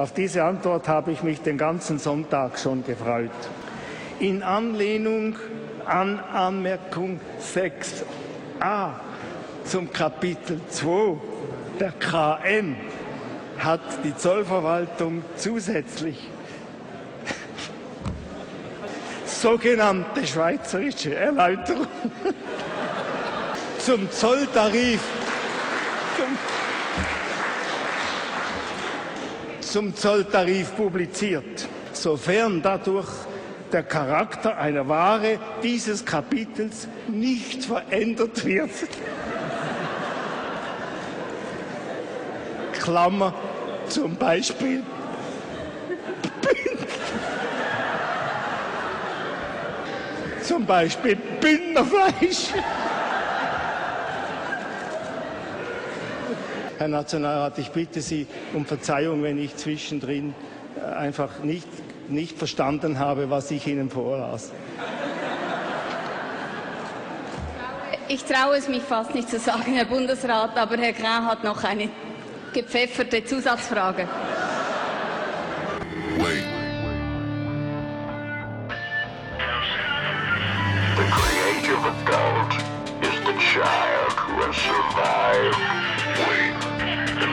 Auf diese Antwort habe ich mich den ganzen Sonntag schon gefreut. In Anlehnung an Anmerkung 6a zum Kapitel 2 der KM hat die Zollverwaltung zusätzlich sogenannte schweizerische Erläuterung zum Zolltarif zum Zolltarif publiziert, sofern dadurch der Charakter einer Ware dieses Kapitels nicht verändert wird. Klammer zum Beispiel zum Beispiel Bündnerfleisch. Herr Nationalrat, ich bitte Sie um Verzeihung, wenn ich zwischendrin äh, einfach nicht, nicht verstanden habe, was ich Ihnen vorlas. Ich traue es mich fast nicht zu sagen, Herr Bundesrat, aber Herr Grau hat noch eine gepfefferte Zusatzfrage. Wait. The creative adult is the child who has survived. Wait.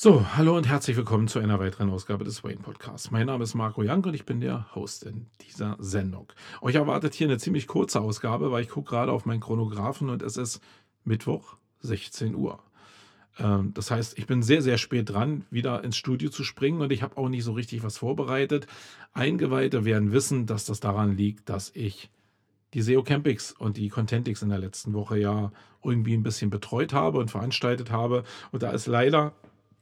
So, hallo und herzlich willkommen zu einer weiteren Ausgabe des Wayne Podcasts. Mein Name ist Marco Young und ich bin der Host in dieser Sendung. Euch erwartet hier eine ziemlich kurze Ausgabe, weil ich gucke gerade auf meinen Chronographen und es ist Mittwoch 16 Uhr. Ähm, das heißt, ich bin sehr, sehr spät dran, wieder ins Studio zu springen und ich habe auch nicht so richtig was vorbereitet. Eingeweihte werden wissen, dass das daran liegt, dass ich die SEO Campix und die Contentix in der letzten Woche ja irgendwie ein bisschen betreut habe und veranstaltet habe. Und da ist leider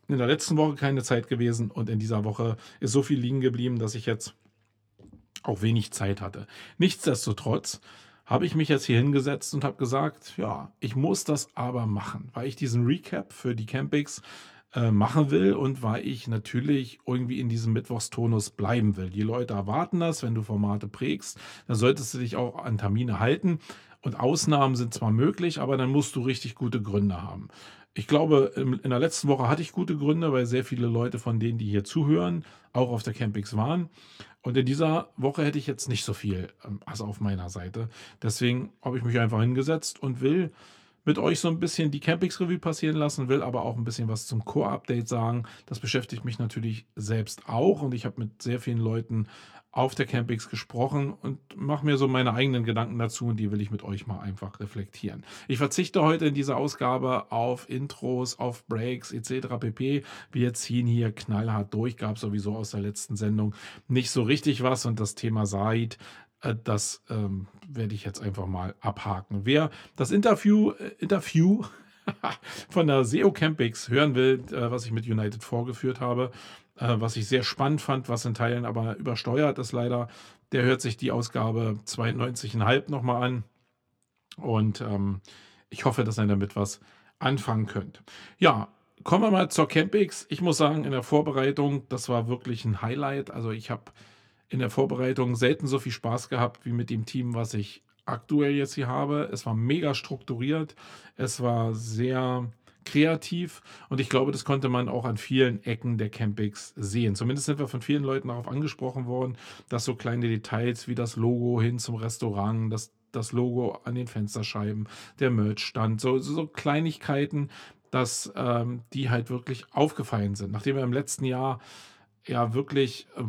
in der letzten Woche keine Zeit gewesen und in dieser Woche ist so viel liegen geblieben, dass ich jetzt auch wenig Zeit hatte. Nichtsdestotrotz habe ich mich jetzt hier hingesetzt und habe gesagt, ja, ich muss das aber machen, weil ich diesen Recap für die Campings äh, machen will und weil ich natürlich irgendwie in diesem Mittwochstonus bleiben will. Die Leute erwarten das, wenn du Formate prägst, dann solltest du dich auch an Termine halten. Und Ausnahmen sind zwar möglich, aber dann musst du richtig gute Gründe haben. Ich glaube, in der letzten Woche hatte ich gute Gründe, weil sehr viele Leute von denen, die hier zuhören, auch auf der Campix waren. Und in dieser Woche hätte ich jetzt nicht so viel ähm, also auf meiner Seite. Deswegen habe ich mich einfach hingesetzt und will mit euch so ein bisschen die Campings-Revue passieren lassen, will aber auch ein bisschen was zum Core-Update sagen. Das beschäftigt mich natürlich selbst auch und ich habe mit sehr vielen Leuten auf der Campix gesprochen und mache mir so meine eigenen Gedanken dazu und die will ich mit euch mal einfach reflektieren. Ich verzichte heute in dieser Ausgabe auf Intros, auf Breaks etc. pp. Wir ziehen hier knallhart durch, gab sowieso aus der letzten Sendung nicht so richtig was und das Thema Said, äh, das ähm, werde ich jetzt einfach mal abhaken. Wer das Interview, äh, Interview von der SEO Campix hören will, äh, was ich mit United vorgeführt habe, äh, was ich sehr spannend fand, was in Teilen aber übersteuert ist leider. Der hört sich die Ausgabe 92,5 nochmal an. Und ähm, ich hoffe, dass ihr damit was anfangen könnt. Ja, kommen wir mal zur Campix. Ich muss sagen, in der Vorbereitung, das war wirklich ein Highlight. Also ich habe in der Vorbereitung selten so viel Spaß gehabt wie mit dem Team, was ich aktuell jetzt hier habe. Es war mega strukturiert. Es war sehr kreativ und ich glaube, das konnte man auch an vielen Ecken der Campings sehen. Zumindest sind wir von vielen Leuten darauf angesprochen worden, dass so kleine Details wie das Logo hin zum Restaurant, das, das Logo an den Fensterscheiben, der Merchstand, so, so Kleinigkeiten, dass ähm, die halt wirklich aufgefallen sind. Nachdem wir im letzten Jahr ja wirklich äh,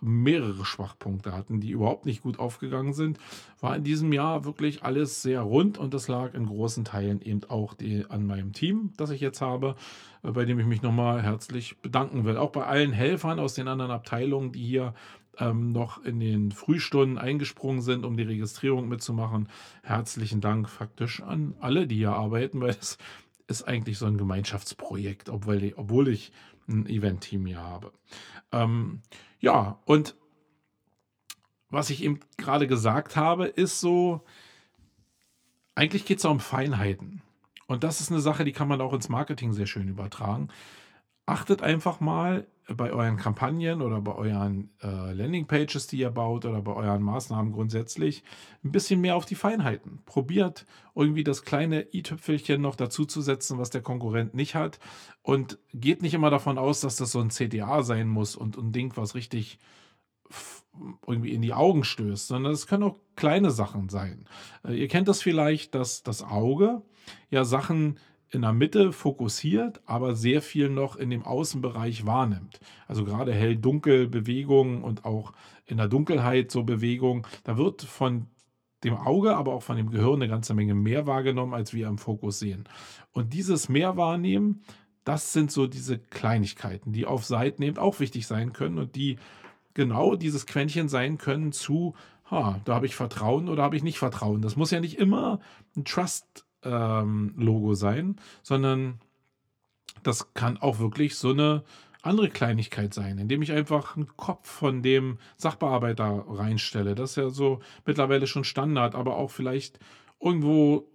mehrere Schwachpunkte hatten, die überhaupt nicht gut aufgegangen sind, war in diesem Jahr wirklich alles sehr rund und das lag in großen Teilen eben auch die, an meinem Team, das ich jetzt habe, äh, bei dem ich mich nochmal herzlich bedanken will. Auch bei allen Helfern aus den anderen Abteilungen, die hier ähm, noch in den Frühstunden eingesprungen sind, um die Registrierung mitzumachen. Herzlichen Dank faktisch an alle, die hier arbeiten, weil es ist eigentlich so ein Gemeinschaftsprojekt, obwohl ich, ein Event-Team hier habe. Ähm, ja, und was ich eben gerade gesagt habe, ist so, eigentlich geht es um Feinheiten. Und das ist eine Sache, die kann man auch ins Marketing sehr schön übertragen. Achtet einfach mal bei euren Kampagnen oder bei euren äh, Landingpages, die ihr baut oder bei euren Maßnahmen grundsätzlich ein bisschen mehr auf die Feinheiten. Probiert irgendwie das kleine i-Tüpfelchen noch dazu zu setzen, was der Konkurrent nicht hat. Und geht nicht immer davon aus, dass das so ein CTA sein muss und ein Ding, was richtig irgendwie in die Augen stößt, sondern es können auch kleine Sachen sein. Äh, ihr kennt das vielleicht, dass das Auge ja Sachen in der Mitte fokussiert, aber sehr viel noch in dem Außenbereich wahrnimmt. Also gerade hell-dunkel Bewegungen und auch in der Dunkelheit so Bewegungen. Da wird von dem Auge, aber auch von dem Gehirn eine ganze Menge mehr wahrgenommen, als wir im Fokus sehen. Und dieses Mehrwahrnehmen, das sind so diese Kleinigkeiten, die auf Seiten eben auch wichtig sein können und die genau dieses Quäntchen sein können zu, ha, da habe ich Vertrauen oder habe ich nicht Vertrauen. Das muss ja nicht immer ein Trust-Logo ähm, sein, sondern das kann auch wirklich so eine andere Kleinigkeit sein, indem ich einfach einen Kopf von dem Sachbearbeiter reinstelle. Das ist ja so mittlerweile schon Standard, aber auch vielleicht irgendwo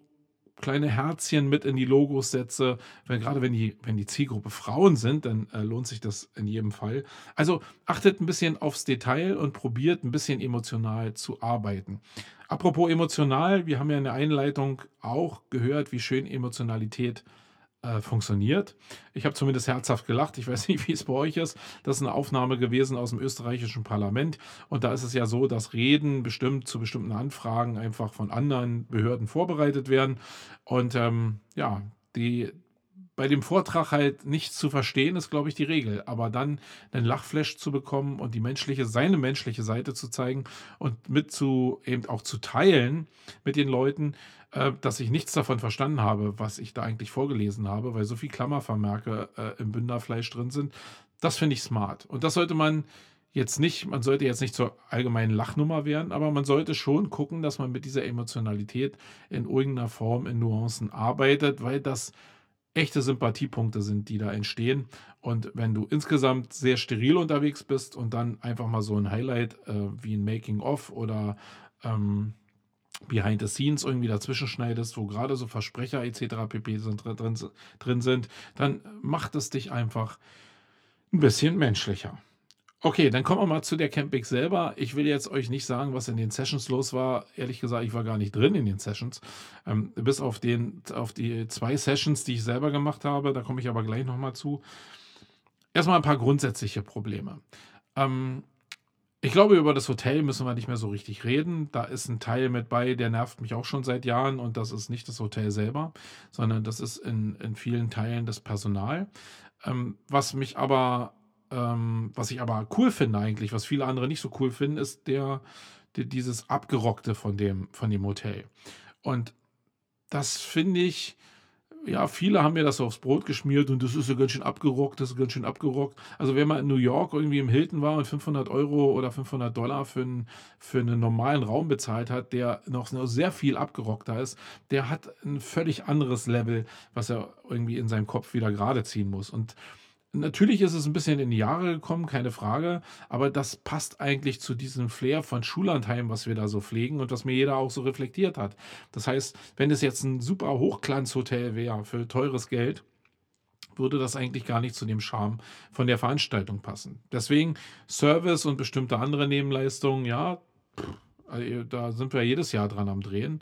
kleine Herzchen mit in die Logos setze, wenn, gerade wenn die, wenn die Zielgruppe Frauen sind, dann äh, lohnt sich das in jedem Fall. Also achtet ein bisschen aufs Detail und probiert ein bisschen emotional zu arbeiten. Apropos emotional, wir haben ja in der Einleitung auch gehört, wie schön Emotionalität äh, äh, funktioniert. Ich habe zumindest herzhaft gelacht. Ich weiß nicht, wie es bei euch ist. Das ist eine Aufnahme gewesen aus dem österreichischen Parlament. Und da ist es ja so, dass Reden bestimmt zu bestimmten Anfragen einfach von anderen Behörden vorbereitet werden. Und ähm, ja, die, bei dem Vortrag halt nichts zu verstehen, ist, glaube ich, die Regel. Aber dann einen Lachflash zu bekommen und die menschliche, seine menschliche Seite zu zeigen und mit zu, eben auch zu teilen mit den Leuten, äh, dass ich nichts davon verstanden habe, was ich da eigentlich vorgelesen habe, weil so viel Klammervermerke äh, im Bünderfleisch drin sind. Das finde ich smart. Und das sollte man jetzt nicht, man sollte jetzt nicht zur allgemeinen Lachnummer werden, aber man sollte schon gucken, dass man mit dieser Emotionalität in irgendeiner Form in Nuancen arbeitet, weil das echte Sympathiepunkte sind, die da entstehen. Und wenn du insgesamt sehr steril unterwegs bist und dann einfach mal so ein Highlight äh, wie ein Making-of oder ähm, Behind the Scenes irgendwie dazwischen schneidest, wo gerade so Versprecher etc. pp. Sind, drin, drin sind, dann macht es dich einfach ein bisschen menschlicher. Okay, dann kommen wir mal zu der Camping selber. Ich will jetzt euch nicht sagen, was in den Sessions los war. Ehrlich gesagt, ich war gar nicht drin in den Sessions. Ähm, bis auf, den, auf die zwei Sessions, die ich selber gemacht habe. Da komme ich aber gleich nochmal zu. Erstmal ein paar grundsätzliche Probleme. Ähm, ich glaube, über das Hotel müssen wir nicht mehr so richtig reden. Da ist ein Teil mit bei, der nervt mich auch schon seit Jahren und das ist nicht das Hotel selber, sondern das ist in, in vielen Teilen das Personal. Ähm, was mich aber, ähm, was ich aber cool finde eigentlich, was viele andere nicht so cool finden, ist der, der dieses Abgerockte von dem, von dem Hotel. Und das finde ich, ja, viele haben mir das aufs Brot geschmiert und das ist ja ganz schön abgerockt, das ist ganz schön abgerockt. Also wenn man in New York irgendwie im Hilton war und 500 Euro oder 500 Dollar für einen, für einen normalen Raum bezahlt hat, der noch sehr viel abgerockter ist, der hat ein völlig anderes Level, was er irgendwie in seinem Kopf wieder gerade ziehen muss. Und Natürlich ist es ein bisschen in die Jahre gekommen, keine Frage, aber das passt eigentlich zu diesem Flair von Schullandheim, was wir da so pflegen und was mir jeder auch so reflektiert hat. Das heißt, wenn es jetzt ein super Hochglanzhotel wäre für teures Geld, würde das eigentlich gar nicht zu dem Charme von der Veranstaltung passen. Deswegen Service und bestimmte andere Nebenleistungen, ja, also da sind wir jedes Jahr dran am Drehen.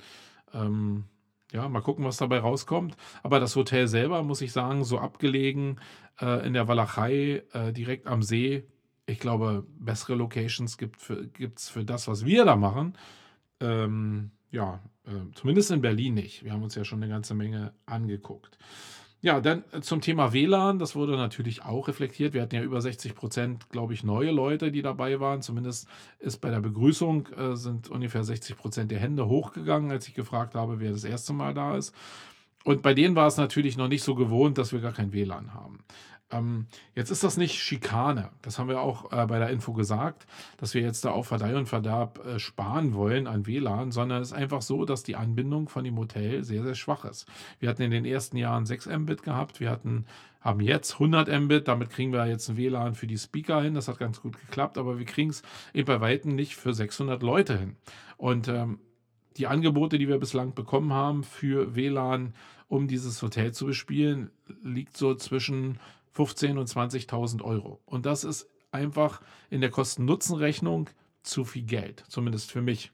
Ähm, ja, mal gucken, was dabei rauskommt. Aber das Hotel selber, muss ich sagen, so abgelegen äh, in der Walachei, äh, direkt am See. Ich glaube, bessere Locations gibt es für, für das, was wir da machen. Ähm, ja, äh, zumindest in Berlin nicht. Wir haben uns ja schon eine ganze Menge angeguckt. Ja, dann äh, zum Thema WLAN, das wurde natürlich auch reflektiert. Wir hatten ja über 60 Prozent, glaube ich, neue Leute, die dabei waren. Zumindest ist bei der Begrüßung äh, sind ungefähr 60 Prozent der Hände hochgegangen, als ich gefragt habe, wer das erste Mal da ist. Und bei denen war es natürlich noch nicht so gewohnt, dass wir gar kein WLAN haben. Ähm, jetzt ist das nicht Schikane. Das haben wir auch äh, bei der Info gesagt, dass wir jetzt da auf Verleih und Verderb äh, sparen wollen an WLAN, sondern es ist einfach so, dass die Anbindung von dem Hotel sehr, sehr schwach ist. Wir hatten in den ersten Jahren 6 Mbit gehabt, wir hatten, haben jetzt 100 Mbit, damit kriegen wir jetzt ein WLAN für die Speaker hin, das hat ganz gut geklappt, aber wir kriegen es eben bei Weitem nicht für 600 Leute hin. Und ähm, die Angebote, die wir bislang bekommen haben für WLAN, um dieses Hotel zu bespielen, liegt so zwischen 15.000 und 20.000 Euro. Und das ist einfach in der Kosten-Nutzen-Rechnung zu viel Geld, zumindest für mich.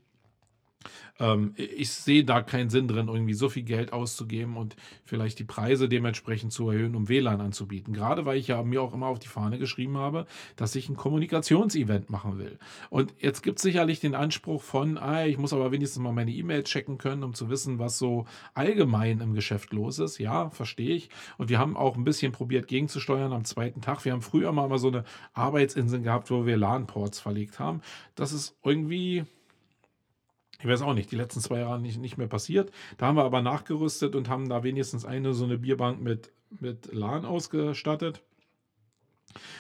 Ähm, ich sehe da keinen Sinn drin, irgendwie so viel Geld auszugeben und vielleicht die Preise dementsprechend zu erhöhen, um WLAN anzubieten. Gerade weil ich ja mir auch immer auf die Fahne geschrieben habe, dass ich ein Kommunikationsevent machen will. Und jetzt gibt es sicherlich den Anspruch von, ah, ich muss aber wenigstens mal meine E-Mail checken können, um zu wissen, was so allgemein im Geschäft los ist. Ja, verstehe ich. Und wir haben auch ein bisschen probiert gegenzusteuern am zweiten Tag. Wir haben früher mal so eine Arbeitsinsel gehabt, wo wir LAN-Ports verlegt haben. Das ist irgendwie ich weiß auch nicht, die letzten zwei Jahre nicht, nicht mehr passiert. Da haben wir aber nachgerüstet und haben da wenigstens eine so eine Bierbank mit, mit LAN ausgestattet.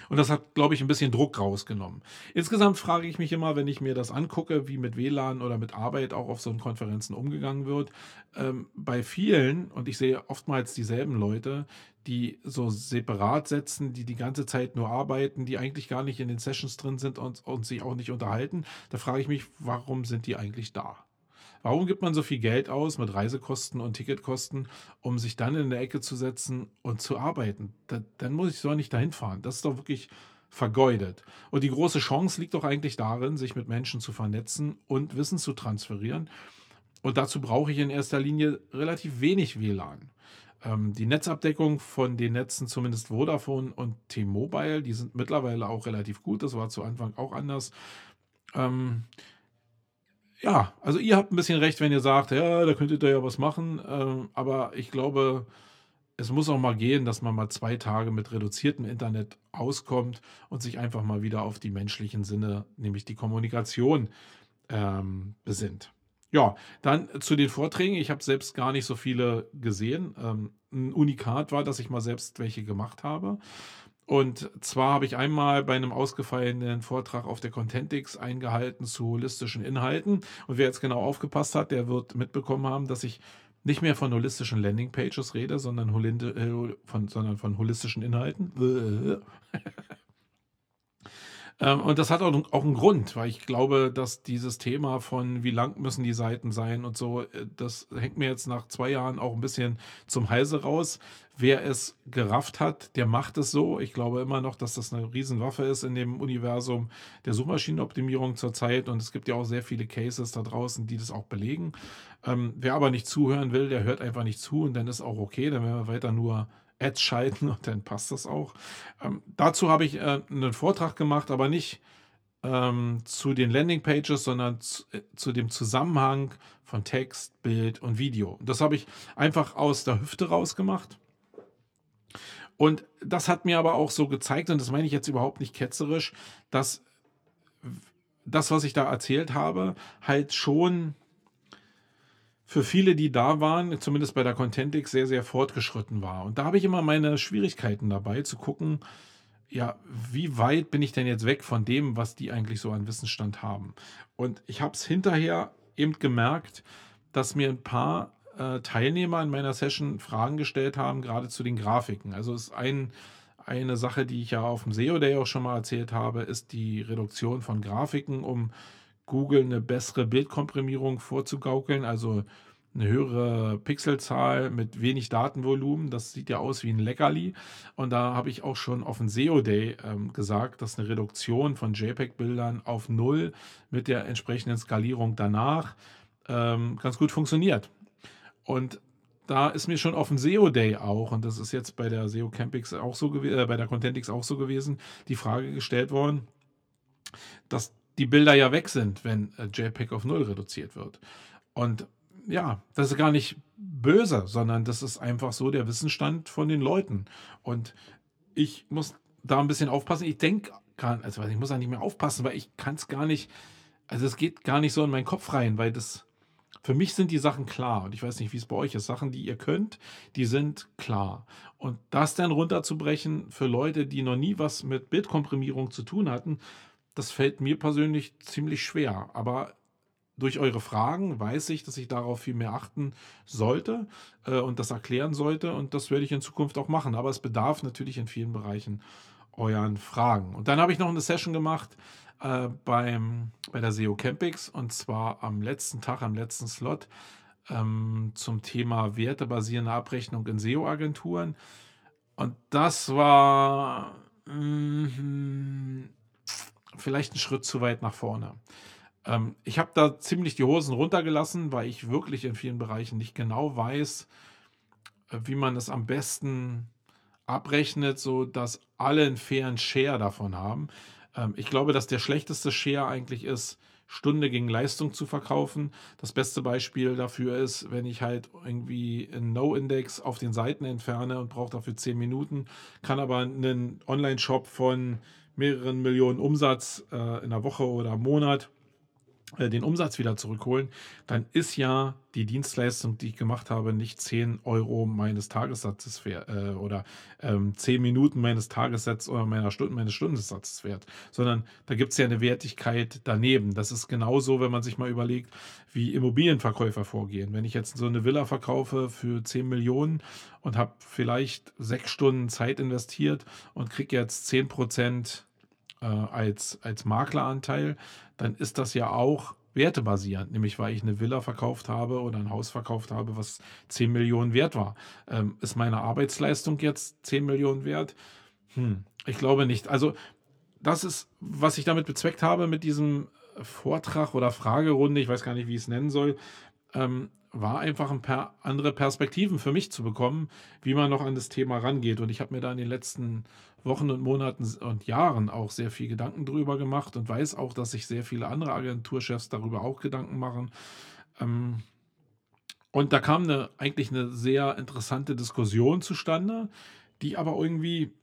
Und das hat, glaube ich, ein bisschen Druck rausgenommen. Insgesamt frage ich mich immer, wenn ich mir das angucke, wie mit WLAN oder mit Arbeit auch auf so Konferenzen umgegangen wird. Ähm, bei vielen, und ich sehe oftmals dieselben Leute, die so separat setzen, die die ganze Zeit nur arbeiten, die eigentlich gar nicht in den Sessions drin sind und, und sich auch nicht unterhalten, da frage ich mich, warum sind die eigentlich da? Warum gibt man so viel Geld aus mit Reisekosten und Ticketkosten, um sich dann in der Ecke zu setzen und zu arbeiten? Da, dann muss ich doch nicht dahin fahren. Das ist doch wirklich vergeudet. Und die große Chance liegt doch eigentlich darin, sich mit Menschen zu vernetzen und Wissen zu transferieren. Und dazu brauche ich in erster Linie relativ wenig WLAN. Ähm, die Netzabdeckung von den Netzen, zumindest Vodafone und T-Mobile, die sind mittlerweile auch relativ gut. Das war zu Anfang auch anders. Ähm, ja, also ihr habt ein bisschen recht, wenn ihr sagt, ja, da könntet ihr ja was machen. Ähm, aber ich glaube, es muss auch mal gehen, dass man mal zwei Tage mit reduziertem Internet auskommt und sich einfach mal wieder auf die menschlichen Sinne, nämlich die Kommunikation, ähm, besinnt. Ja, dann zu den Vorträgen. Ich habe selbst gar nicht so viele gesehen. Ähm, ein Unikat war, dass ich mal selbst welche gemacht habe. Und zwar habe ich einmal bei einem ausgefallenen Vortrag auf der Contentix eingehalten zu holistischen Inhalten. Und wer jetzt genau aufgepasst hat, der wird mitbekommen haben, dass ich nicht mehr von holistischen Landingpages rede, sondern, äh, von, sondern von holistischen Inhalten. Ähm, und das hat auch, einen Grund, weil ich glaube, dass dieses Thema von wie lang müssen die Seiten sein und so, äh, das hängt mir jetzt nach zwei Jahren auch ein bisschen zum Halse raus. Wer es gerafft hat, der macht es so. Ich glaube immer noch, dass das eine Riesenwaffe ist in dem Universum der Suchmaschinenoptimierung zurzeit. Und es gibt ja auch sehr viele Cases da draußen, die das auch belegen. Ähm, wer aber nicht zuhören will, der hört einfach nicht zu und dann ist auch okay. Dann werden wir weiter nur Ads schalten und dann passt das auch. Ähm, dazu habe ich äh, einen Vortrag gemacht, aber nicht ähm, zu den Landingpages, sondern zu, äh, zu, dem Zusammenhang von Text, Bild und Video. Das habe ich einfach aus der Hüfte rausgemacht. Und das hat mir aber auch so gezeigt, und das meine ich jetzt überhaupt nicht ketzerisch, dass das, was ich da erzählt habe, halt schon für viele, die da waren, zumindest bei der Contentix, sehr, sehr fortgeschritten war. Und da habe ich immer meine Schwierigkeiten dabei, zu gucken, ja, wie weit bin ich denn jetzt weg von dem, was die eigentlich so an Wissensstand haben? Und ich habe es hinterher eben gemerkt, dass mir ein paar äh, Teilnehmer in meiner Session Fragen gestellt haben, gerade zu den Grafiken. Also ist ein, eine Sache, die ich ja auf dem SEO Day auch schon mal erzählt habe, ist die Reduktion von Grafiken, um Google eine bessere Bildkomprimierung vorzugaukeln, also eine höhere Pixelzahl mit wenig Datenvolumen. Das sieht ja aus wie ein Leckerli. Und da habe ich auch schon auf dem SEO Day ähm, gesagt, dass eine Reduktion von JPEG-Bildern auf Null mit der entsprechenden Skalierung danach ähm, ganz gut funktioniert. Und da ist mir schon auf dem SEO Day auch, und das ist jetzt bei der SEO Campix auch so gewesen, äh, bei der Contentix auch so gewesen, die Frage gestellt worden, dass die Bilder ja weg sind, wenn äh, JPEG auf Null reduziert wird. Und ja, das ist gar nicht böse, sondern das ist einfach so der Wissensstand von den Leuten. Und ich muss da ein bisschen aufpassen. Ich denke gar also ich muss da nicht mehr aufpassen, weil ich kann es gar nicht, also es geht gar nicht so in meinen Kopf rein, weil das für mich sind die Sachen klar. Und ich weiß nicht, wie es bei euch ist. Sachen, die ihr könnt, die sind klar. Und das dann runterzubrechen für Leute, die noch nie was mit Bildkomprimierung zu tun hatten, das fällt mir persönlich ziemlich schwer. Aber durch eure Fragen weiß ich, dass ich darauf viel mehr achten sollte äh, und das erklären sollte. Und das werde ich in Zukunft auch machen. Aber es bedarf natürlich in vielen Bereichen euren Fragen. Und dann habe ich noch eine Session gemacht äh, beim, bei der SEO Campix und zwar am letzten Tag, am letzten Slot ähm, zum Thema wertebasierende Abrechnung in SEO-Agenturen. Und das war mh, vielleicht ein Schritt zu weit nach vorne. Ähm, ich habe da ziemlich die Hosen runtergelassen, weil ich wirklich in vielen Bereichen nicht genau weiß, äh, wie man es am besten abrechnet, so dass alle einen fairen Share davon haben. Ähm, ich glaube, dass der schlechteste Share eigentlich ist, Stunde gegen Leistung zu verkaufen. Das beste Beispiel dafür ist, wenn ich halt irgendwie einen No-Index auf den Seiten entferne und brauche dafür 10 Minuten, kann aber einen Online-Shop von mehreren Millionen Umsatz äh, in der Woche oder im Monat den Umsatz wieder zurückholen, dann ist ja die Dienstleistung, die ich gemacht habe, nicht 10 Euro meines Tagessatzes wert äh, oder ähm, 10 Minuten meines Tagessatzes oder meiner Stunden, meines Stundensatzes wert, sondern da gibt es ja eine Wertigkeit daneben. Das ist genauso, wenn man sich mal überlegt, wie Immobilienverkäufer vorgehen. Wenn ich jetzt so eine Villa verkaufe für 10 Millionen und habe vielleicht sechs Stunden Zeit investiert und kriege jetzt 10 Prozent äh, als, als Makleranteil, dann ist das ja auch wertebasierend, nämlich weil ich eine Villa verkauft habe oder ein Haus verkauft habe, was 10 Millionen wert war. Ähm, ist meine Arbeitsleistung jetzt 10 Millionen wert? Hm, ich glaube nicht. Also das ist, was ich damit bezweckt habe mit diesem Vortrag oder Fragerunde, ich weiß gar nicht, wie ich es nennen soll, ähm, war einfach ein paar andere Perspektiven für mich zu bekommen, wie man noch an das Thema rangeht. Und ich habe mir da in den letzten Wochen und Monaten und Jahren auch sehr viel Gedanken drüber gemacht und weiß auch, dass sich sehr viele andere Agenturchefs darüber auch Gedanken machen. Ähm, und da kam eine, eigentlich eine sehr interessante Diskussion zustande, die aber irgendwie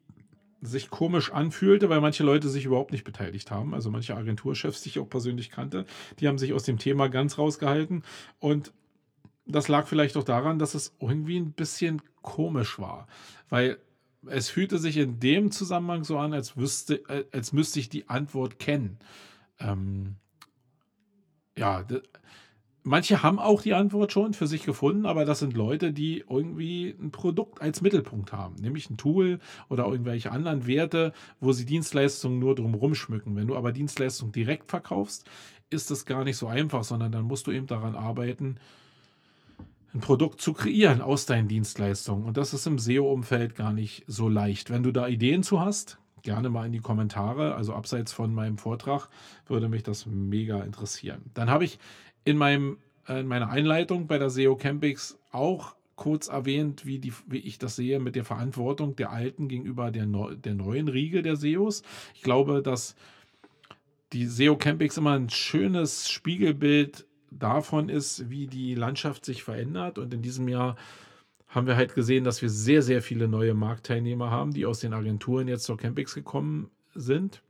sich komisch anfühlte, weil manche Leute sich überhaupt nicht beteiligt haben. Also manche Agenturchefs, die ich auch persönlich kannte, die haben sich aus dem Thema ganz rausgehalten. Und das lag vielleicht auch daran, dass es irgendwie ein bisschen komisch war, weil es fühlte sich in dem Zusammenhang so an, als, wüsste, äh, als müsste ich die Antwort kennen. Ähm, ja, manche haben auch die Antwort schon für sich gefunden, aber das sind Leute, die irgendwie ein Produkt als Mittelpunkt haben, nämlich ein Tool oder irgendwelche anderen Werte, wo sie Dienstleistungen nur drumherum schmücken. Wenn du aber Dienstleistungen direkt verkaufst, ist das gar nicht so einfach, sondern dann musst du eben daran arbeiten, ein Produkt zu kreieren aus deinen Dienstleistungen. Und das ist im SEO-Umfeld gar nicht so leicht. Wenn du da Ideen zu hast, gerne mal in die Kommentare. Also abseits von meinem Vortrag würde mich das mega interessieren. Dann habe ich in, meinem, in meiner Einleitung bei der SEO Campix auch kurz erwähnt, wie, die, wie ich das sehe mit der Verantwortung der alten gegenüber der, der neuen Riege der SEOs. Ich glaube, dass die SEO Campix immer ein schönes Spiegelbild davon ist, wie die Landschaft sich verändert. Und in diesem Jahr haben wir halt gesehen, dass wir sehr, sehr viele neue Marktteilnehmer haben, die aus den Agenturen jetzt zur Campix gekommen sind.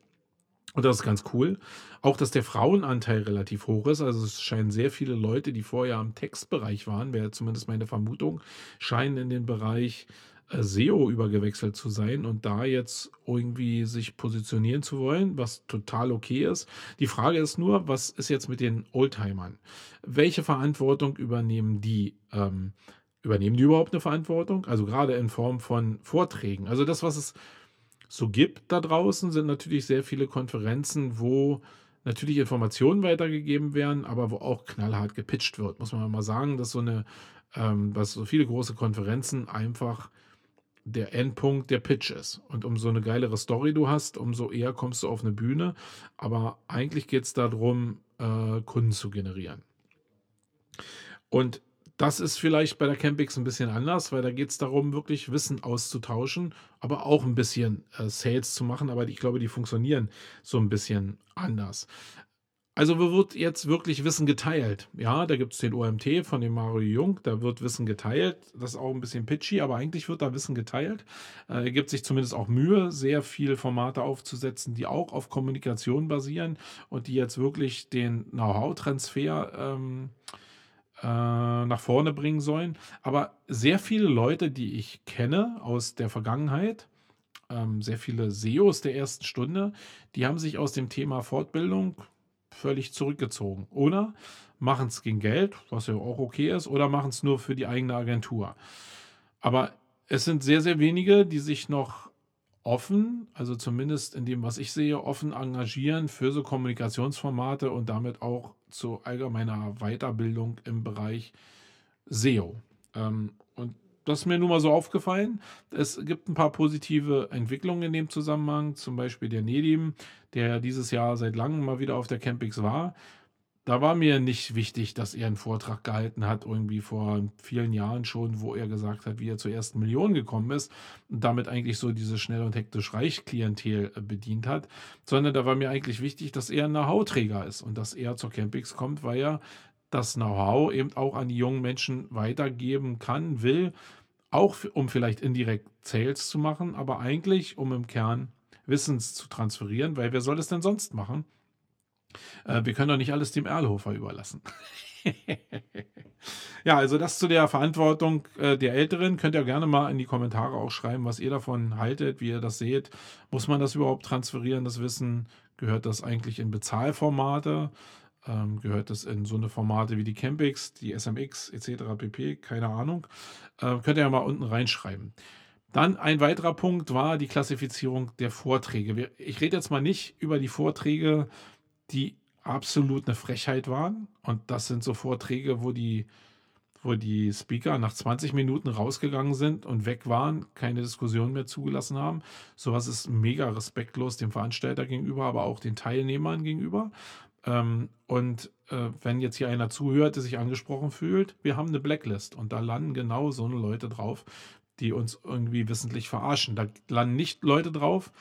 Und das ist ganz cool. Auch, dass der Frauenanteil relativ hoch ist. Also es scheinen sehr viele Leute, die vorher im Textbereich waren, wäre zumindest meine Vermutung, scheinen in den Bereich äh, SEO übergewechselt zu sein und da jetzt irgendwie sich positionieren zu wollen, was total okay ist. Die Frage ist nur, was ist jetzt mit den Oldtimern? Welche Verantwortung übernehmen die? Ähm, übernehmen die überhaupt eine Verantwortung? Also gerade in Form von Vorträgen. Also das, was es so gibt da draußen, sind natürlich sehr viele Konferenzen, wo natürlich Informationen weitergegeben werden, aber wo auch knallhart gepitcht wird. Muss man mal sagen, dass so eine, ähm, was so viele große Konferenzen einfach der Endpunkt der Pitch ist. Und umso eine geilere Story du hast, umso eher kommst du auf eine Bühne. Aber eigentlich geht es darum, äh, Kunden zu generieren. Und das ist vielleicht bei der Campix ein bisschen anders, weil da geht es darum, wirklich Wissen auszutauschen, aber auch ein bisschen äh, Sales zu machen. Aber ich glaube, die funktionieren so ein bisschen anders. Also wird jetzt wirklich Wissen geteilt. Ja, da gibt es den OMT von dem Mario Jung, da wird Wissen geteilt. Das ist auch ein bisschen pitchy, aber eigentlich wird da Wissen geteilt. Äh, er gibt sich zumindest auch Mühe, sehr viele Formate aufzusetzen, die auch auf Kommunikation basieren und die jetzt wirklich den Know-how-Transfer ähm, äh, nach vorne bringen sollen. Aber sehr viele Leute, die ich kenne aus der Vergangenheit, ähm, sehr viele SEOs der ersten Stunde, die haben sich aus dem Thema Fortbildung völlig zurückgezogen. Oder machen es gegen Geld, was ja auch okay ist, oder machen es nur für die eigene Agentur. Aber es sind sehr, sehr wenige, die sich noch offen, also zumindest in dem, was ich sehe, offen engagieren für so Kommunikationsformate und damit auch zu allgemeiner Weiterbildung im Bereich SEO. Ähm, und das ist mir nun mal so aufgefallen. Es gibt ein paar positive Entwicklungen in dem Zusammenhang, zum Beispiel der Nedim, der dieses Jahr seit langem mal wieder auf der Campix war. Da war mir nicht wichtig, dass er einen Vortrag gehalten hat, irgendwie vor vielen Jahren schon, wo er gesagt hat, wie er zur ersten Million gekommen ist und damit eigentlich so diese schnell und hektisch reich Klientel äh, bedient hat, sondern da war mir eigentlich wichtig, dass er ein Know-how-Träger ist und dass er zur Campix kommt, weil er das Know-how eben auch an die jungen Menschen weitergeben kann, will, auch um vielleicht indirekt Sales zu machen, aber eigentlich um im Kern Wissens zu transferieren, weil wer soll es denn sonst machen? Äh, wir können doch nicht alles dem Erlhofer überlassen. ja, also das zu der Verantwortung äh, der Älteren. Könnt ihr gerne mal in die Kommentare auch schreiben, was ihr davon haltet, wie ihr das seht. Muss man das überhaupt transferieren, das Wissen? Gehört das eigentlich in Bezahlformate? Ähm, gehört das in so eine Formate wie die Campix, die SMX etc. pp? Keine Ahnung. Äh, könnt ihr ja mal unten reinschreiben. Dann ein weiterer Punkt war die Klassifizierung der Vorträge. Ich rede jetzt mal nicht über die Vorträge, die absolut eine Frechheit waren. Und das sind so Vorträge, wo die, wo die Speaker nach 20 Minuten rausgegangen sind und weg waren, keine Diskussion mehr zugelassen haben. Sowas ist mega respektlos dem Veranstalter gegenüber, aber auch den Teilnehmern gegenüber. Ähm, und äh, wenn jetzt hier einer zuhört, der sich angesprochen fühlt, wir haben eine Blacklist und da landen genau so eine Leute drauf, die uns irgendwie wissentlich verarschen. Da landen nicht Leute drauf,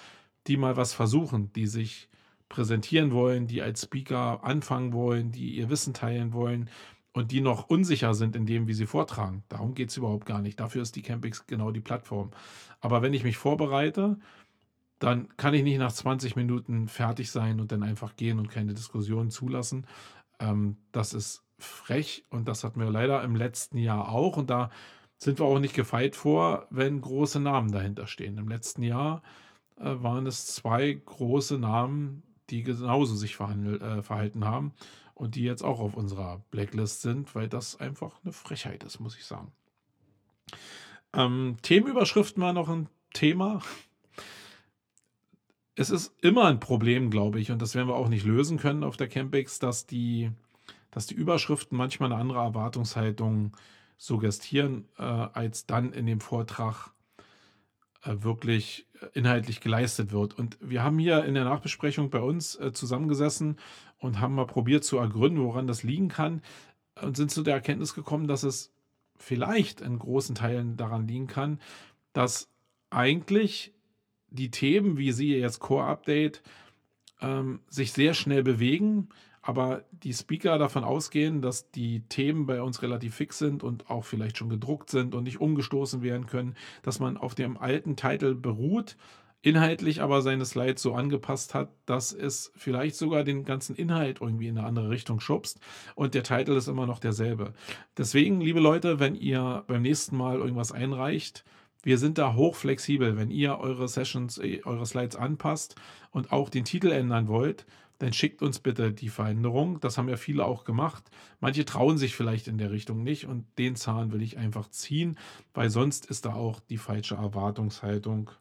die mal was versuchen, die sich präsentieren wollen, die als Speaker anfangen wollen, die ihr Wissen teilen wollen und die noch unsicher sind in dem, wie sie vortragen. Darum geht es überhaupt gar nicht. Dafür ist die Campix genau die Plattform. Aber wenn ich mich vorbereite, dann kann ich nicht nach 20 Minuten fertig sein und dann einfach gehen und keine Diskussion zulassen. Ähm, das ist frech und das hatten wir leider im letzten Jahr auch. Und da sind wir auch nicht gefeit vor, wenn große Namen dahinter stehen. Im letzten Jahr äh, waren es zwei große Namen, die genauso sich äh, verhalten haben und die jetzt auch auf unserer Blacklist sind, weil das einfach eine Frechheit ist, muss ich sagen. Ähm, Themenüberschriften war noch ein Thema es ist immer ein Problem, glaube ich, und das werden wir auch nicht lösen können auf der Campix, dass die, dass die Überschriften manchmal eine andere Erwartungshaltung suggestieren, äh, als dann in dem Vortrag wirklich inhaltlich geleistet wird. Und wir haben hier in der Nachbesprechung bei uns äh, zusammengesessen und haben mal probiert zu ergründen, woran das liegen kann und sind zu der Erkenntnis gekommen, dass es vielleicht in großen Teilen daran liegen kann, dass eigentlich die Themen, wie sie jetzt Core Update, ähm, sich sehr schnell bewegen, aber die Speaker davon ausgehen, dass die Themen bei uns relativ fix sind und auch vielleicht schon gedruckt sind und nicht umgestoßen werden können, dass man auf dem alten Titel beruht, inhaltlich aber seine Slides so angepasst hat, dass es vielleicht sogar den ganzen Inhalt irgendwie in eine andere Richtung schubst und der Titel ist immer noch derselbe. Deswegen, liebe Leute, wenn ihr beim nächsten Mal irgendwas einreicht, wir sind da hochflexibel. Wenn ihr eure Sessions, äh, eure Slides anpasst und auch den Titel ändern wollt, dann schickt uns bitte die Veränderung. Das haben ja viele auch gemacht. Manche trauen sich vielleicht in der Richtung nicht und den Zahn will ich einfach ziehen, weil sonst ist da auch die falsche Erwartungshaltung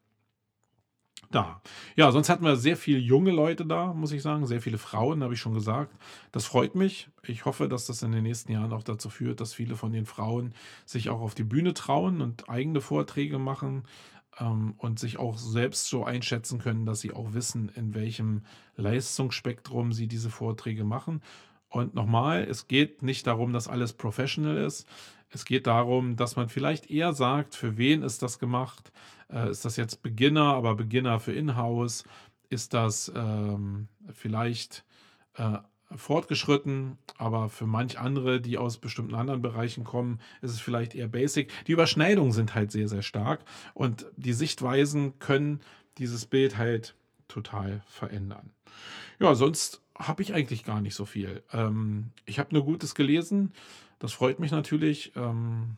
da. Ja, sonst hatten wir sehr viele junge Leute da, muss ich sagen, sehr viele Frauen, habe ich schon gesagt. Das freut mich. Ich hoffe, dass das in den nächsten Jahren auch dazu führt, dass viele von den Frauen sich auch auf die Bühne trauen und eigene Vorträge machen ähm, und sich auch selbst so einschätzen können, dass sie auch wissen, in welchem Leistungsspektrum sie diese Vorträge machen. Und nochmal, es geht nicht darum, dass alles professional ist. Es geht darum, dass man vielleicht eher sagt, für wen ist das gemacht? Äh, ist das jetzt Beginner, aber Beginner für Inhouse? Ist das ähm, vielleicht äh, fortgeschritten, aber für manch andere, die aus bestimmten anderen Bereichen kommen, ist es vielleicht eher basic. Die Überschneidungen sind halt sehr, sehr stark und die Sichtweisen können dieses Bild halt total verändern. Ja, sonst habe ich eigentlich gar nicht so viel. Ähm, ich habe nur Gutes gelesen. Das freut mich natürlich. Ähm,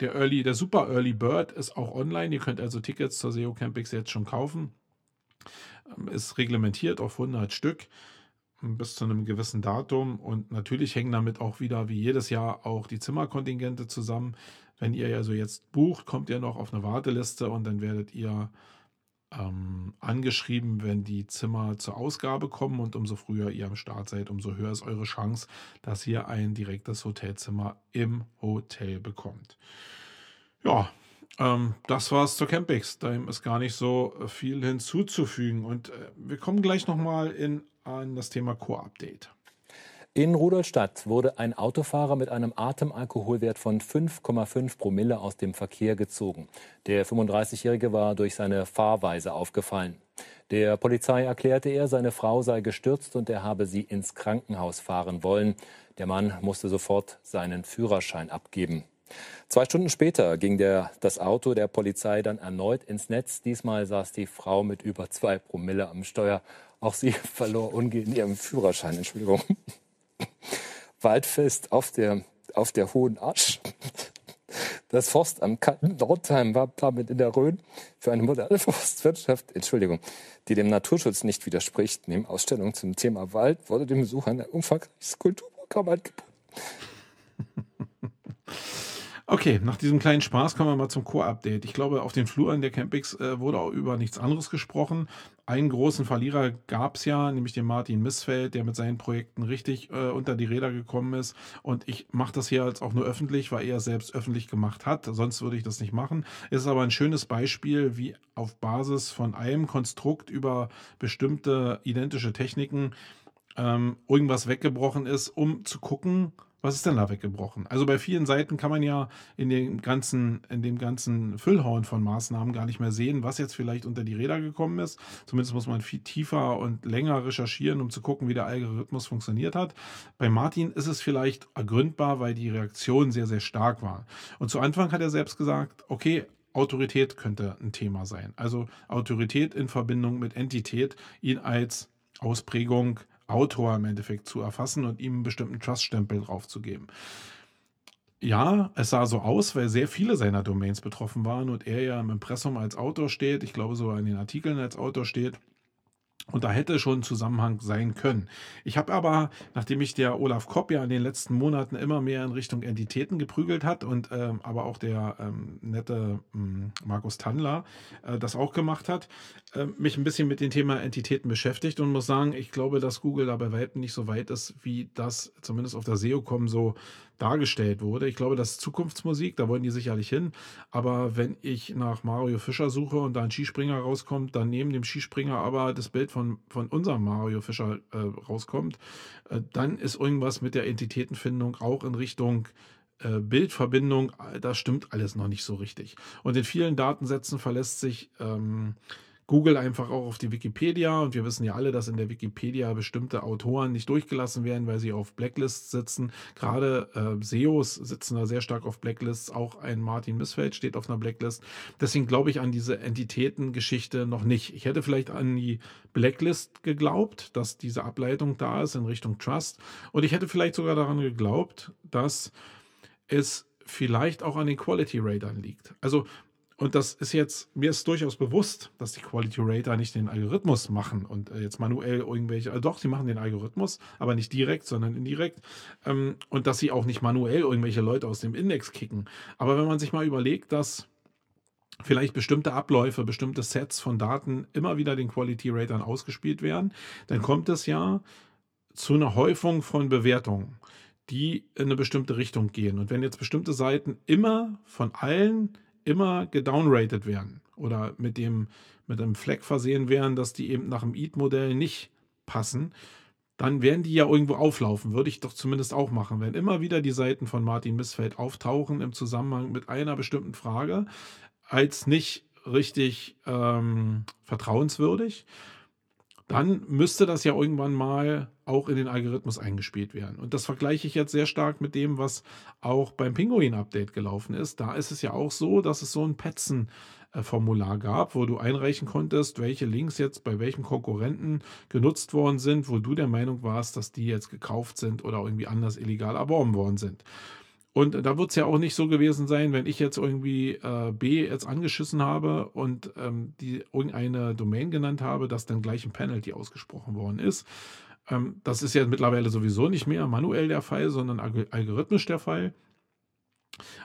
der Early, der Super Early Bird ist auch online. Ihr könnt also Tickets zur SEO Campix jetzt schon kaufen. Ähm, ist reglementiert auf 100 Stück bis zu einem gewissen Datum und natürlich hängen damit auch wieder wie jedes Jahr auch die Zimmerkontingente zusammen. Wenn ihr also jetzt bucht, kommt ihr noch auf eine Warteliste und dann werdet ihr ähm, angeschrieben, wenn die Zimmer zur Ausgabe kommen und umso früher ihr am Start seid, umso höher ist eure Chance, dass ihr ein direktes Hotelzimmer im Hotel bekommt. Ja, ähm, das war's zur Campix. Da ist gar nicht so viel hinzuzufügen. Und äh, wir kommen gleich nochmal an das Thema Core-Update. In Rudolstadt wurde ein Autofahrer mit einem Atemalkoholwert von 5,5 Promille aus dem Verkehr gezogen. Der 35-Jährige war durch seine Fahrweise aufgefallen. Der Polizei erklärte er, seine Frau sei gestürzt und er habe sie ins Krankenhaus fahren wollen. Der Mann musste sofort seinen Führerschein abgeben. Zwei Stunden später ging der, das Auto der Polizei dann erneut ins Netz. Diesmal saß die Frau mit über zwei Promille am Steuer. Auch sie verlor umgehend ihren Führerschein. Entschuldigung. Waldfest auf der, auf der Hohen Asch. Das Forstamt Nordheim war damit in der Rhön für eine moderne Forstwirtschaft, Entschuldigung, die dem Naturschutz nicht widerspricht. Neben Ausstellungen zum Thema Wald wurde dem Besucher ein umfangreiches Kulturprogramm angeboten. Okay, nach diesem kleinen Spaß kommen wir mal zum Core-Update. Ich glaube, auf den Fluren der Campix äh, wurde auch über nichts anderes gesprochen. Einen großen Verlierer gab es ja, nämlich den Martin Missfeld, der mit seinen Projekten richtig äh, unter die Räder gekommen ist. Und ich mache das hier jetzt auch nur öffentlich, weil er selbst öffentlich gemacht hat. Sonst würde ich das nicht machen. Es ist aber ein schönes Beispiel, wie auf Basis von einem Konstrukt über bestimmte identische Techniken ähm, irgendwas weggebrochen ist, um zu gucken, was ist denn da weggebrochen? Also bei vielen Seiten kann man ja in dem ganzen, in dem ganzen Füllhorn von Maßnahmen gar nicht mehr sehen, was jetzt vielleicht unter die Räder gekommen ist. Zumindest muss man viel tiefer und länger recherchieren, um zu gucken, wie der Algorithmus funktioniert hat. Bei Martin ist es vielleicht ergründbar, weil die Reaktion sehr, sehr stark war. Und zu Anfang hat er selbst gesagt, okay, Autorität könnte ein Thema sein. Also Autorität in Verbindung mit Entität, ihn als Ausprägung Autor im Endeffekt zu erfassen und ihm einen bestimmten Trust-Stempel draufzugeben. Ja, es sah so aus, weil sehr viele seiner Domains betroffen waren und er ja im Impressum als Autor steht, ich glaube sogar in den Artikeln als Autor steht. Und da hätte schon ein Zusammenhang sein können. Ich habe aber, nachdem mich der Olaf Kopp ja in den letzten Monaten immer mehr in Richtung Entitäten geprügelt hat und ähm, aber auch der ähm, nette ähm, Markus Tandler äh, das auch gemacht hat, äh, mich ein bisschen mit dem Thema Entitäten beschäftigt und muss sagen, ich glaube, dass Google da bei weitem nicht so weit ist, wie das zumindest auf der SEO-Com so dargestellt wurde. Ich glaube, das ist Zukunftsmusik, da wollen die sicherlich hin. Aber wenn ich nach Mario Fischer suche und da ein Skispringer rauskommt, dann neben dem Skispringer aber das Bild von, von unserem Mario Fischer äh, rauskommt, äh, dann ist irgendwas mit der Entitätenfindung auch in Richtung äh, Bildverbindung, äh, das stimmt alles noch nicht so richtig. Und in vielen Datensätzen verlässt sich ähm, Google einfach auch auf die Wikipedia und wir wissen ja alle, dass in der Wikipedia bestimmte Autoren nicht durchgelassen werden, weil sie auf Blacklists sitzen. Gerade äh, SEOs sitzen da sehr stark auf Blacklists. Auch ein Martin Missfeld steht auf einer Blacklist. Deswegen glaube ich an diese Entitätengeschichte noch nicht. Ich hätte vielleicht an die Blacklist geglaubt, dass diese Ableitung da ist in Richtung Trust. Und ich hätte vielleicht sogar daran geglaubt, dass es vielleicht auch an den Quality Ratern liegt. Also und das ist jetzt, mir ist durchaus bewusst, dass die Quality Rater nicht den Algorithmus machen und äh, jetzt manuell irgendwelche, äh, doch, sie machen den Algorithmus, aber nicht direkt, sondern indirekt. Ähm, und dass sie auch nicht manuell irgendwelche Leute aus dem Index kicken. Aber wenn man sich mal überlegt, dass vielleicht bestimmte Abläufe, bestimmte Sets von Daten immer wieder den Quality Ratern ausgespielt werden, dann kommt es ja zu einer Häufung von Bewertungen, die in eine bestimmte Richtung gehen. Und wenn jetzt bestimmte Seiten immer von allen immer gedownrated werden oder mit dem mit einem Fleck versehen werden, dass die eben nach dem EAT-Modell nicht passen, dann werden die ja irgendwo auflaufen. Würde ich doch zumindest auch machen. Wenn immer wieder die Seiten von Martin Missfeld auftauchen im Zusammenhang mit einer bestimmten Frage als nicht richtig ähm, vertrauenswürdig, dann müsste das ja irgendwann mal auch in den Algorithmus eingespielt werden. Und das vergleiche ich jetzt sehr stark mit dem, was auch beim Pinguin-Update gelaufen ist. Da ist es ja auch so, dass es so ein Petzen-Formular gab, wo du einreichen konntest, welche Links jetzt bei welchem Konkurrenten genutzt worden sind, wo du der Meinung warst, dass die jetzt gekauft sind oder irgendwie anders illegal erworben worden sind. Und da wird es ja auch nicht so gewesen sein, wenn ich jetzt irgendwie äh, B jetzt angeschissen habe und ähm, die irgendeine Domain genannt habe, dass dann gleich ein Penalty ausgesprochen worden ist. Ähm, das ist ja mittlerweile sowieso nicht mehr manuell der Fall, sondern algorithmisch der Fall.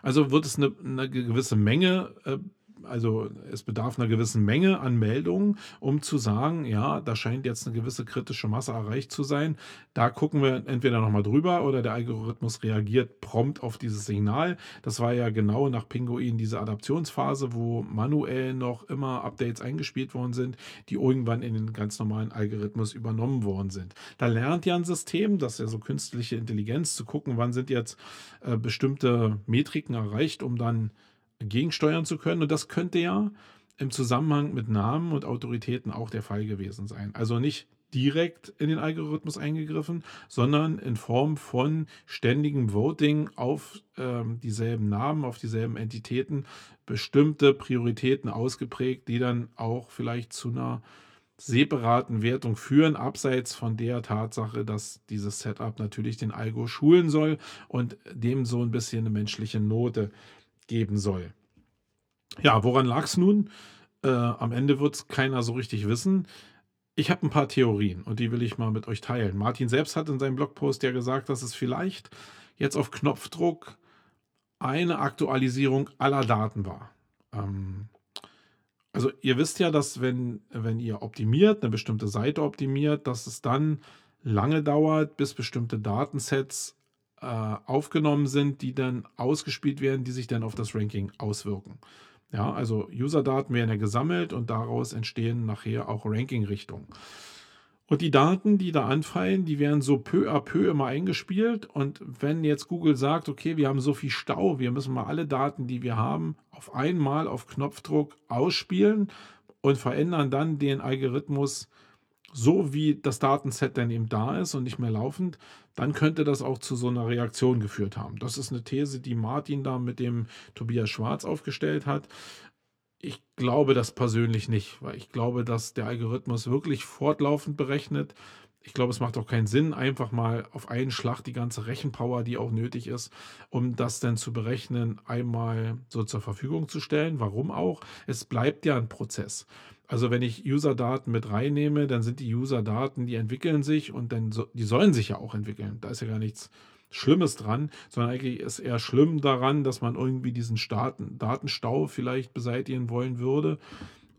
Also wird es eine, eine gewisse Menge äh, also es bedarf einer gewissen Menge an Meldungen, um zu sagen, ja, da scheint jetzt eine gewisse kritische Masse erreicht zu sein. Da gucken wir entweder nochmal drüber oder der Algorithmus reagiert prompt auf dieses Signal. Das war ja genau nach Pinguin diese Adaptionsphase, wo manuell noch immer Updates eingespielt worden sind, die irgendwann in den ganz normalen Algorithmus übernommen worden sind. Da lernt ja ein System, das ist ja so künstliche Intelligenz, zu gucken, wann sind jetzt äh, bestimmte Metriken erreicht, um dann gegensteuern zu können. Und das könnte ja im Zusammenhang mit Namen und Autoritäten auch der Fall gewesen sein. Also nicht direkt in den Algorithmus eingegriffen, sondern in Form von ständigem Voting auf ähm, dieselben Namen, auf dieselben Entitäten, bestimmte Prioritäten ausgeprägt, die dann auch vielleicht zu einer separaten Wertung führen, abseits von der Tatsache, dass dieses Setup natürlich den Algo schulen soll und dem so ein bisschen eine menschliche Note geben soll. Ja, woran lag es nun? Äh, am Ende wird es keiner so richtig wissen. Ich habe ein paar Theorien und die will ich mal mit euch teilen. Martin selbst hat in seinem Blogpost ja gesagt, dass es vielleicht jetzt auf Knopfdruck eine Aktualisierung aller Daten war. Ähm, also ihr wisst ja, dass wenn, wenn ihr optimiert, eine bestimmte Seite optimiert, dass es dann lange dauert, bis bestimmte Datensets äh, aufgenommen sind, die dann ausgespielt werden, die sich dann auf das Ranking auswirken. Ja, also User-Daten werden ja gesammelt und daraus entstehen nachher auch Ranking-Richtungen. Und die Daten, die da anfallen, die werden so peu à peu immer eingespielt. Und wenn jetzt Google sagt, okay, wir haben so viel Stau, wir müssen mal alle Daten, die wir haben, auf einmal auf Knopfdruck ausspielen und verändern dann den Algorithmus so wie das Datenset dann eben da ist und nicht mehr laufend, dann könnte das auch zu so einer Reaktion geführt haben. Das ist eine These, die Martin da mit dem Tobias Schwarz aufgestellt hat. Ich glaube das persönlich nicht, weil ich glaube, dass der Algorithmus wirklich fortlaufend berechnet. Ich glaube, es macht auch keinen Sinn, einfach mal auf einen Schlag die ganze Rechenpower, die auch nötig ist, um das dann zu berechnen, einmal so zur Verfügung zu stellen. Warum auch? Es bleibt ja ein Prozess. Also wenn ich User-Daten mit reinnehme, dann sind die User-Daten, die entwickeln sich und dann so, die sollen sich ja auch entwickeln. Da ist ja gar nichts Schlimmes dran, sondern eigentlich ist eher schlimm daran, dass man irgendwie diesen Staaten, Datenstau vielleicht beseitigen wollen würde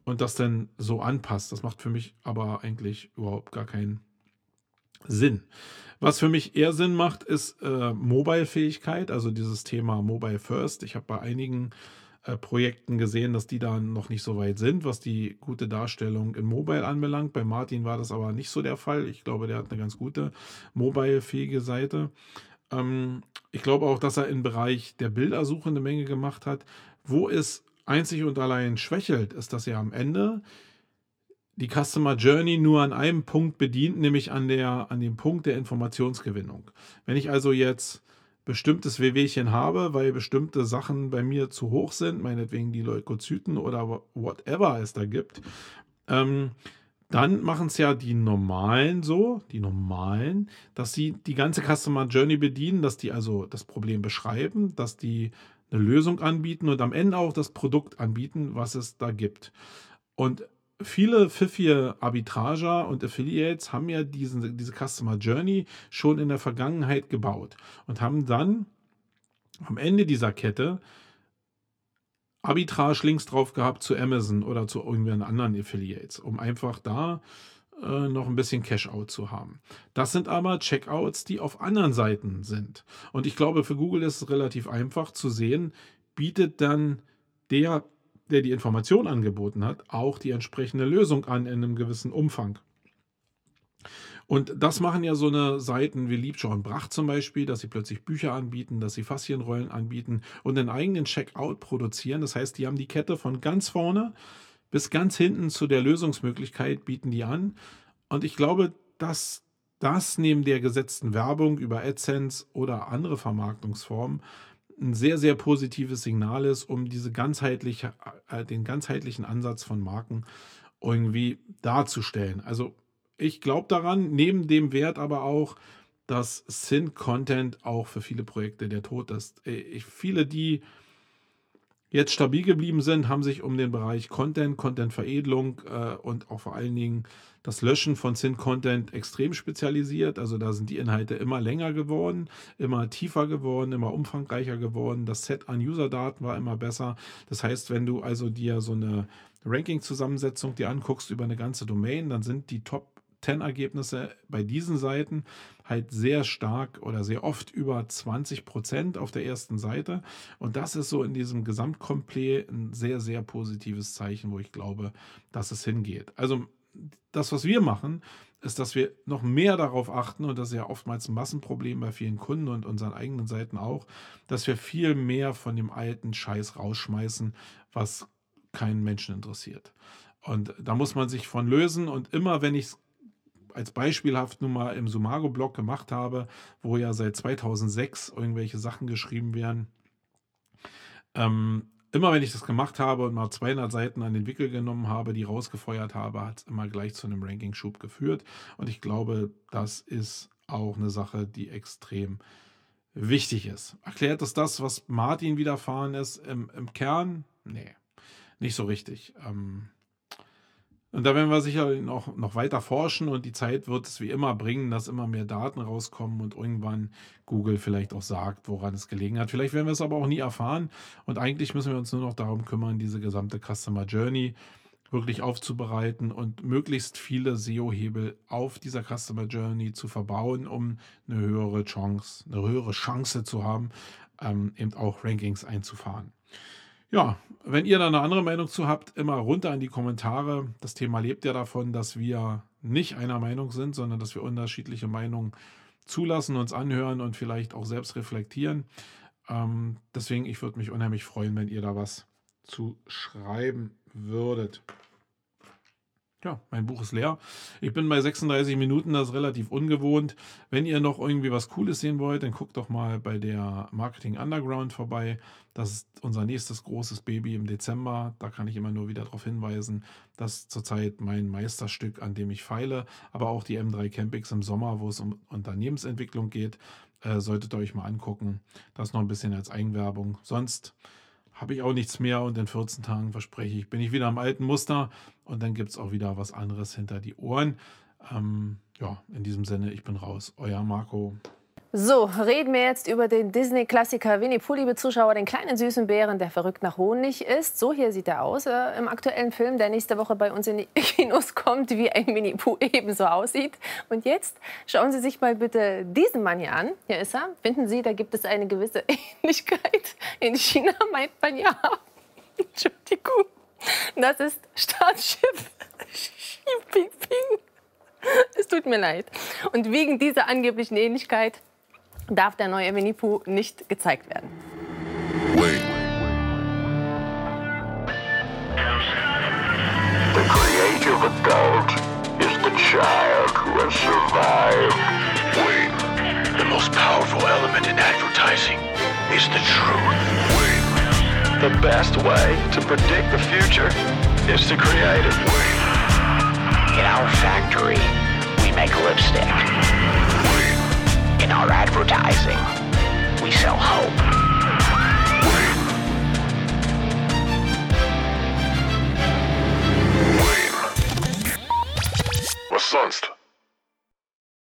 und das dann so anpasst. Das macht für mich aber eigentlich überhaupt gar keinen Sinn. Was für mich eher Sinn macht, ist äh, Mobile-Fähigkeit, also dieses Thema Mobile First. Ich habe bei einigen äh, Projekten gesehen, dass die da noch nicht so weit sind, was die gute Darstellung in Mobile anbelangt. Bei Martin war das aber nicht so der Fall. Ich glaube, der hat eine ganz gute mobile-fähige Seite. Ähm, ich glaube auch, dass er im Bereich der Bildersuche eine Menge gemacht hat. Wo es einzig und allein schwächelt, ist, dass er am Ende die Customer Journey nur an einem Punkt bedient, nämlich an, der, an dem Punkt der Informationsgewinnung. Wenn ich also jetzt bestimmtes Wehwehchen habe, weil bestimmte Sachen bei mir zu hoch sind, meinetwegen die Leukozyten oder whatever es da gibt, ähm, dann machen es ja die normalen so, die normalen, dass sie die ganze Customer Journey bedienen, dass die also das Problem beschreiben, dass die eine Lösung anbieten und am Ende auch das Produkt anbieten, was es da gibt. Und viele pfiffige Arbitrager und Affiliates haben ja diesen, diese Customer Journey schon in der Vergangenheit gebaut und haben dann am Ende dieser Kette Arbitrage-Links drauf gehabt zu Amazon oder zu irgendwelchen anderen Affiliates, um einfach da äh, noch ein bisschen Cash-out zu haben. Das sind aber Checkouts, die auf anderen Seiten sind. Und ich glaube, für Google ist es relativ einfach zu sehen, bietet dann der der die Information angeboten hat, auch die entsprechende Lösung an in einem gewissen Umfang. Und das machen ja so eine Seiten wie Liebschau und Bracht zum Beispiel, dass sie plötzlich Bücher anbieten, dass sie Faszienrollen anbieten und einen eigenen Checkout produzieren. Das heißt, die haben die Kette von ganz vorne bis ganz hinten zu der Lösungsmöglichkeit, bieten die an. Und ich glaube, dass das neben der gesetzten Werbung über AdSense oder andere Vermarktungsformen ein sehr, sehr positives Signal ist, um diese ganzheitliche, äh, den ganzheitlichen Ansatz von Marken irgendwie darzustellen. Also ich glaube daran, neben dem Wert aber auch, dass Sync-Content auch für viele Projekte der Tod ist. Äh, ich, viele, die jetzt stabil geblieben sind, haben sich um den Bereich Content, Content-Veredelung äh, und auch vor allen Dingen das Löschen von Sync-Content extrem spezialisiert. Also da sind die Inhalte immer länger geworden, immer tiefer geworden, immer umfangreicher geworden. Das Set an User-Daten war immer besser. Das heißt, wenn du also dir so eine Ranking-Zusammensetzung dir anguckst über eine ganze Domain, dann sind die Top 10-Ergebnisse bei diesen Seiten halt sehr stark oder sehr oft über 20 Prozent auf der ersten Seite. Und das ist so in diesem Gesamtkomplet ein sehr, sehr positives Zeichen, wo ich glaube, dass es hingeht. Also das, was wir machen, ist, dass wir noch mehr darauf achten, und das ist ja oftmals ein Massenproblem bei vielen Kunden und unseren eigenen Seiten auch, dass wir viel mehr von dem alten Scheiß rausschmeißen, was keinen Menschen interessiert. Und da muss man sich von lösen. Und immer, wenn ich es als beispielhaft nun mal im Sumago-Blog gemacht habe, wo ja seit 2006 irgendwelche Sachen geschrieben werden, ähm, immer wenn ich das gemacht habe und mal 200 Seiten an den Wickel genommen habe, die rausgefeuert habe, hat es immer gleich zu einem Ranking-Schub geführt. Und ich glaube, das ist auch eine Sache, die extrem wichtig ist. Erklärt es das, was Martin widerfahren ist, im, im Kern? Nee, nicht so richtig. Ähm, und da werden wir sicher noch, noch weiter forschen und die Zeit wird es wie immer bringen, dass immer mehr Daten rauskommen und irgendwann Google vielleicht auch sagt, woran es gelegen hat. Vielleicht werden wir es aber auch nie erfahren und eigentlich müssen wir uns nur noch darum kümmern, diese gesamte Customer Journey wirklich aufzubereiten und möglichst viele SEO-Hebel auf dieser Customer Journey zu verbauen, um eine höhere Chance, eine höhere Chance zu haben, ähm, eben auch Rankings einzufahren. Ja, wenn ihr da eine andere Meinung zu habt, immer runter in die Kommentare. Das Thema lebt ja davon, dass wir nicht einer Meinung sind, sondern dass wir unterschiedliche Meinungen zulassen, uns anhören und vielleicht auch selbst reflektieren. Ähm, deswegen, ich würde mich unheimlich freuen, wenn ihr da was zu schreiben würdet. Ja, mein Buch ist leer. Ich bin bei 36 Minuten, das ist relativ ungewohnt. Wenn ihr noch irgendwie was Cooles sehen wollt, dann guckt doch mal bei der Marketing Underground vorbei. Das ist unser nächstes großes Baby im Dezember. Da kann ich immer nur wieder darauf hinweisen. Das ist zurzeit mein Meisterstück, an dem ich feile. Aber auch die M3 Campings im Sommer, wo es um Unternehmensentwicklung geht, äh, solltet ihr euch mal angucken. Das noch ein bisschen als Eigenwerbung. Sonst habe ich auch nichts mehr und in 14 Tagen verspreche ich, bin ich wieder am alten Muster und dann gibt es auch wieder was anderes hinter die Ohren. Ähm, ja, in diesem Sinne, ich bin raus. Euer Marco. So, reden wir jetzt über den Disney-Klassiker Winnie Pooh, liebe Zuschauer, den kleinen süßen Bären, der verrückt nach Honig ist. So hier sieht er aus äh, im aktuellen Film, der nächste Woche bei uns in die Kinos kommt, wie ein Winnie Pooh ebenso aussieht. Und jetzt schauen Sie sich mal bitte diesen Mann hier an. Hier ist er. Finden Sie, da gibt es eine gewisse Ähnlichkeit. In China meint man ja, Entschuldigung, das ist Staatsschiff Xi. Es tut mir leid. Und wegen dieser angeblichen Ähnlichkeit darf der neue Winnie Pooh nicht gezeigt werden. Wait. The creative adult is the child who has survived. Wait. The most powerful element in advertising is the truth. Wait. The best way to predict the future is to create it. Wait. In our factory, we make lipstick. In our advertising, we sell hope. sonst?